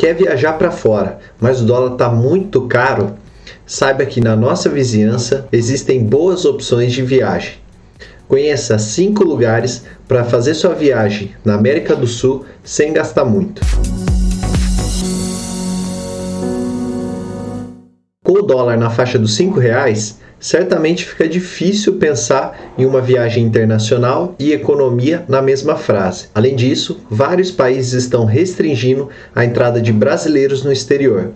Quer viajar para fora, mas o dólar está muito caro? Saiba que na nossa vizinhança existem boas opções de viagem. Conheça cinco lugares para fazer sua viagem na América do Sul sem gastar muito. Com o dólar na faixa dos R$ reais, certamente fica difícil pensar em uma viagem internacional e economia na mesma frase. Além disso, vários países estão restringindo a entrada de brasileiros no exterior.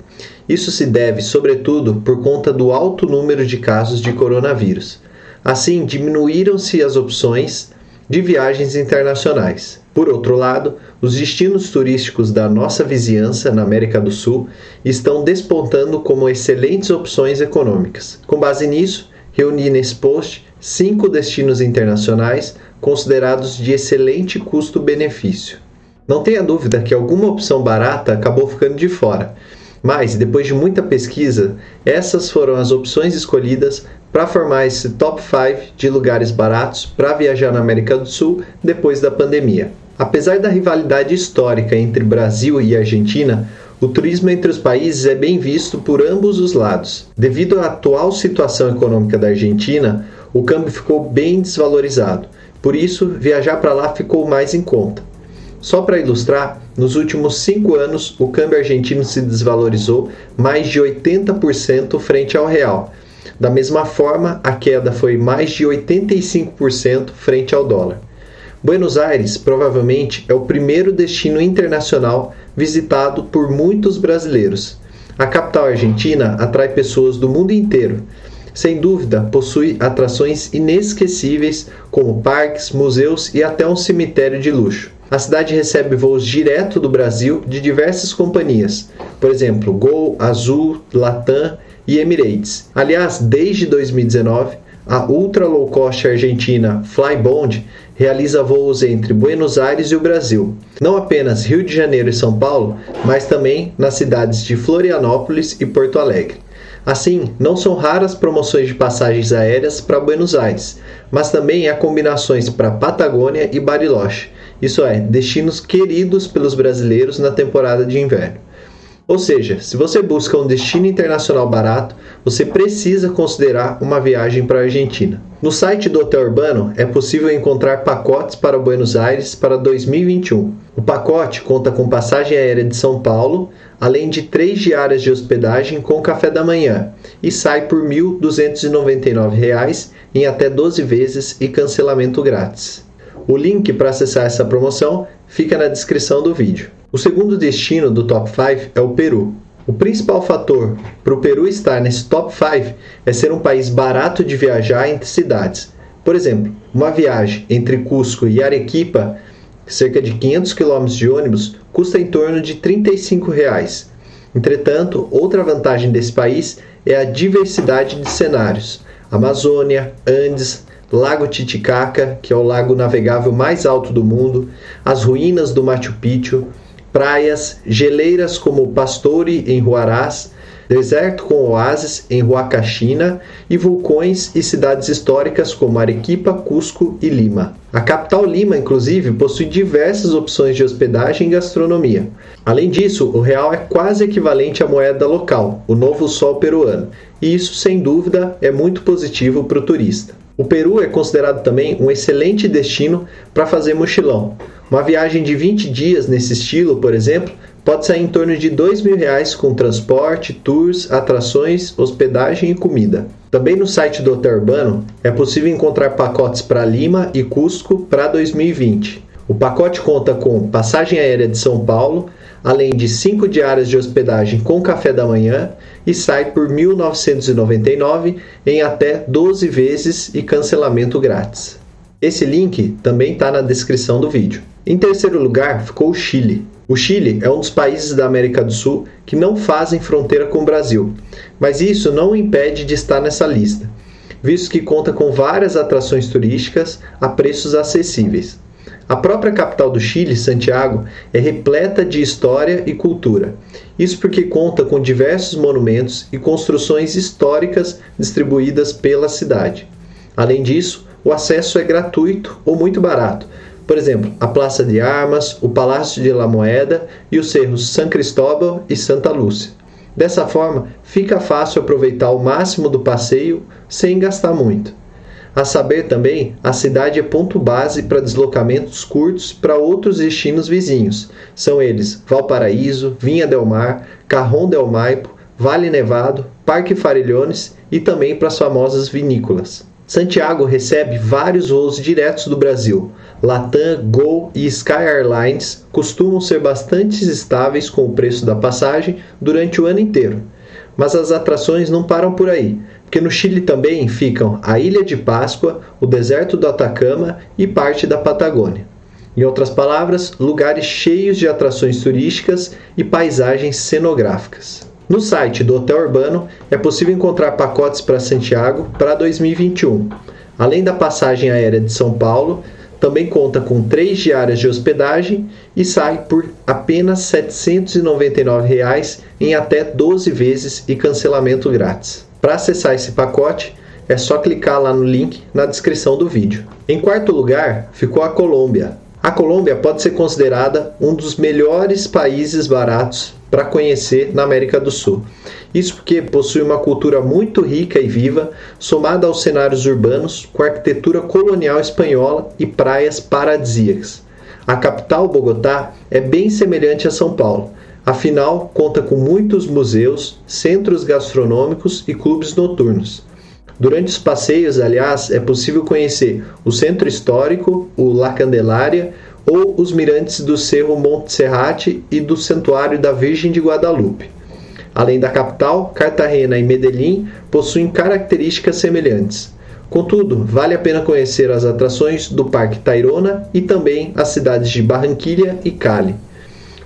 Isso se deve, sobretudo, por conta do alto número de casos de coronavírus. Assim, diminuíram-se as opções de viagens internacionais. Por outro lado, os destinos turísticos da nossa vizinhança na América do Sul estão despontando como excelentes opções econômicas. Com base nisso, reuni nesse post cinco destinos internacionais considerados de excelente custo-benefício. Não tenha dúvida que alguma opção barata acabou ficando de fora, mas depois de muita pesquisa, essas foram as opções escolhidas para formar esse top 5 de lugares baratos para viajar na América do Sul depois da pandemia. Apesar da rivalidade histórica entre Brasil e Argentina, o turismo entre os países é bem visto por ambos os lados. Devido à atual situação econômica da Argentina, o câmbio ficou bem desvalorizado. Por isso, viajar para lá ficou mais em conta. Só para ilustrar, nos últimos cinco anos o câmbio argentino se desvalorizou mais de 80% frente ao real, da mesma forma, a queda foi mais de 85% frente ao dólar. Buenos Aires provavelmente é o primeiro destino internacional visitado por muitos brasileiros. A capital argentina atrai pessoas do mundo inteiro. Sem dúvida, possui atrações inesquecíveis como parques, museus e até um cemitério de luxo. A cidade recebe voos direto do Brasil de diversas companhias, por exemplo, Gol, Azul, Latam e Emirates. Aliás, desde 2019, a ultra low cost argentina Flybond realiza voos entre Buenos Aires e o Brasil, não apenas Rio de Janeiro e São Paulo, mas também nas cidades de Florianópolis e Porto Alegre. Assim, não são raras promoções de passagens aéreas para Buenos Aires, mas também há combinações para Patagônia e Bariloche, isso é, destinos queridos pelos brasileiros na temporada de inverno. Ou seja, se você busca um destino internacional barato, você precisa considerar uma viagem para a Argentina. No site do Hotel Urbano é possível encontrar pacotes para Buenos Aires para 2021. O pacote conta com passagem aérea de São Paulo, além de três diárias de hospedagem com café da manhã, e sai por R$ 1.299 em até 12 vezes e cancelamento grátis. O link para acessar essa promoção fica na descrição do vídeo. O segundo destino do top 5 é o Peru. O principal fator para o Peru estar nesse top 5 é ser um país barato de viajar entre cidades. Por exemplo, uma viagem entre Cusco e Arequipa, cerca de 500 km de ônibus, custa em torno de 35 reais. Entretanto, outra vantagem desse país é a diversidade de cenários. Amazônia, Andes, Lago Titicaca, que é o lago navegável mais alto do mundo, as ruínas do Machu Picchu, praias, geleiras como Pastore em Huaraz, deserto com oásis em Huacachina e vulcões e cidades históricas como Arequipa, Cusco e Lima. A capital Lima, inclusive, possui diversas opções de hospedagem e gastronomia. Além disso, o real é quase equivalente à moeda local, o novo sol peruano, e isso, sem dúvida, é muito positivo para o turista. O Peru é considerado também um excelente destino para fazer mochilão. Uma viagem de 20 dias nesse estilo, por exemplo, pode sair em torno de R$ mil reais com transporte, tours, atrações, hospedagem e comida. Também no site do Hotel Urbano é possível encontrar pacotes para Lima e Cusco para 2020. O pacote conta com passagem aérea de São Paulo, além de 5 diárias de hospedagem com café da manhã e sai por R$ 1.999 em até 12 vezes e cancelamento grátis. Esse link também está na descrição do vídeo. Em terceiro lugar ficou o Chile. O Chile é um dos países da América do Sul que não fazem fronteira com o Brasil, mas isso não o impede de estar nessa lista, visto que conta com várias atrações turísticas a preços acessíveis. A própria capital do Chile, Santiago, é repleta de história e cultura. Isso porque conta com diversos monumentos e construções históricas distribuídas pela cidade. Além disso, o acesso é gratuito ou muito barato, Por exemplo, a Praça de Armas, o Palácio de La Moeda e os cerros San Cristóbal e Santa Lúcia. Dessa forma, fica fácil aproveitar o máximo do passeio sem gastar muito. A saber também, a cidade é ponto base para deslocamentos curtos para outros destinos vizinhos. São eles Valparaíso, Vinha del Mar, Carrón del Maipo, Vale Nevado, Parque Farellones e também para as famosas vinícolas. Santiago recebe vários voos diretos do Brasil. Latam, Gol e Sky Airlines costumam ser bastante estáveis com o preço da passagem durante o ano inteiro. Mas as atrações não param por aí, porque no Chile também ficam a Ilha de Páscoa, o deserto do Atacama e parte da Patagônia. Em outras palavras, lugares cheios de atrações turísticas e paisagens cenográficas. No site do Hotel Urbano é possível encontrar pacotes para Santiago para 2021. Além da passagem aérea de São Paulo, também conta com três diárias de hospedagem e sai por apenas 799 reais em até 12 vezes e cancelamento grátis. Para acessar esse pacote, é só clicar lá no link na descrição do vídeo. Em quarto lugar, ficou a Colômbia. A Colômbia pode ser considerada um dos melhores países baratos para conhecer na América do Sul. Isso porque possui uma cultura muito rica e viva, somada aos cenários urbanos, com arquitetura colonial espanhola e praias paradisíacas. A capital, Bogotá, é bem semelhante a São Paulo, afinal, conta com muitos museus, centros gastronômicos e clubes noturnos. Durante os passeios, aliás, é possível conhecer o centro histórico, o La Candelária, ou os mirantes do Cerro Monte Serrate e do Santuário da Virgem de Guadalupe. Além da capital, Cartagena e Medellín possuem características semelhantes. Contudo, vale a pena conhecer as atrações do Parque Tayrona e também as cidades de Barranquilha e Cali.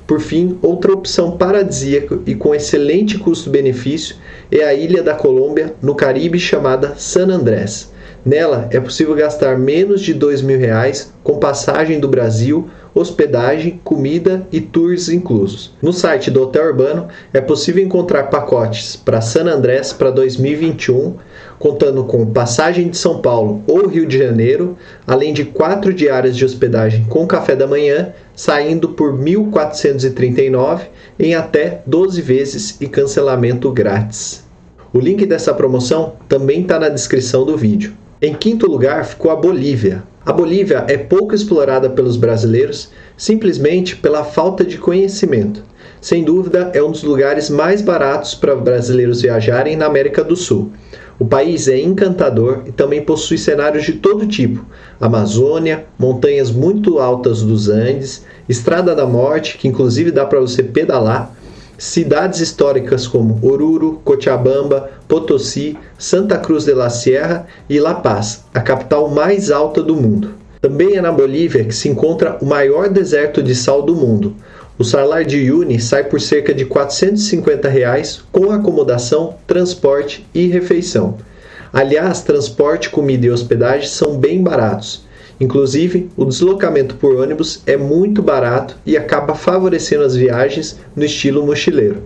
Por fim, outra opção paradisíaca e com excelente custo-benefício é a ilha da Colômbia, no Caribe, chamada San Andrés. Nela é possível gastar menos de mil reais com passagem do Brasil, hospedagem, comida e tours inclusos. No site do Hotel Urbano é possível encontrar pacotes para San Andrés para 2021, contando com passagem de São Paulo ou Rio de Janeiro, além de quatro diárias de hospedagem com café da manhã, saindo por R$ 1.439 em até 12 vezes e cancelamento grátis. O link dessa promoção também está na descrição do vídeo. Em quinto lugar ficou a Bolívia. A Bolívia é pouco explorada pelos brasileiros simplesmente pela falta de conhecimento. Sem dúvida, é um dos lugares mais baratos para brasileiros viajarem na América do Sul. O país é encantador e também possui cenários de todo tipo: Amazônia, montanhas muito altas dos Andes, Estrada da Morte, que inclusive dá para você pedalar, cidades históricas como Oruro, Cochabamba, Potosí, Santa Cruz de la Sierra e La Paz, a capital mais alta do mundo. Também é na Bolívia que se encontra o maior deserto de sal do mundo. O salário de Uyuni sai por cerca de 450 reais, com acomodação, transporte e refeição. Aliás, transporte, comida e hospedagem são bem baratos. Inclusive, o deslocamento por ônibus é muito barato e acaba favorecendo as viagens no estilo mochileiro.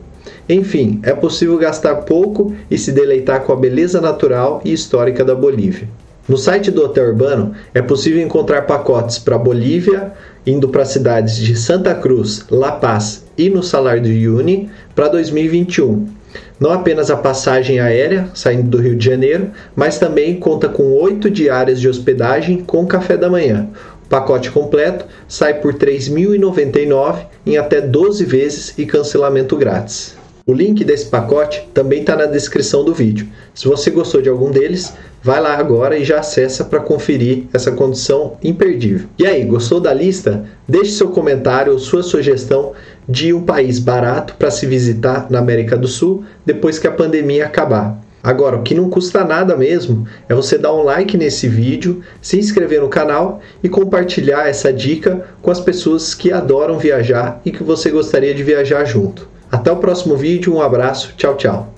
Enfim, é possível gastar pouco e se deleitar com a beleza natural e histórica da Bolívia. No site do Hotel Urbano é possível encontrar pacotes para Bolívia, indo para cidades de Santa Cruz, La Paz e no Salar do Uyuni para 2021 não apenas a passagem aérea, saindo do Rio de Janeiro, mas também conta com oito diárias de hospedagem com café da manhã. O pacote completo sai por R$ 3.099 em até 12 vezes e cancelamento grátis. O link desse pacote também está na descrição do vídeo. Se você gostou de algum deles, vai lá agora e já acessa para conferir essa condição imperdível. E aí, gostou da lista? Deixe seu comentário ou sua sugestão de um país barato para se visitar na América do Sul depois que a pandemia acabar. Agora, o que não custa nada mesmo é você dar um like nesse vídeo, se inscrever no canal e compartilhar essa dica com as pessoas que adoram viajar e que você gostaria de viajar junto. Até o próximo vídeo, um abraço, tchau, tchau.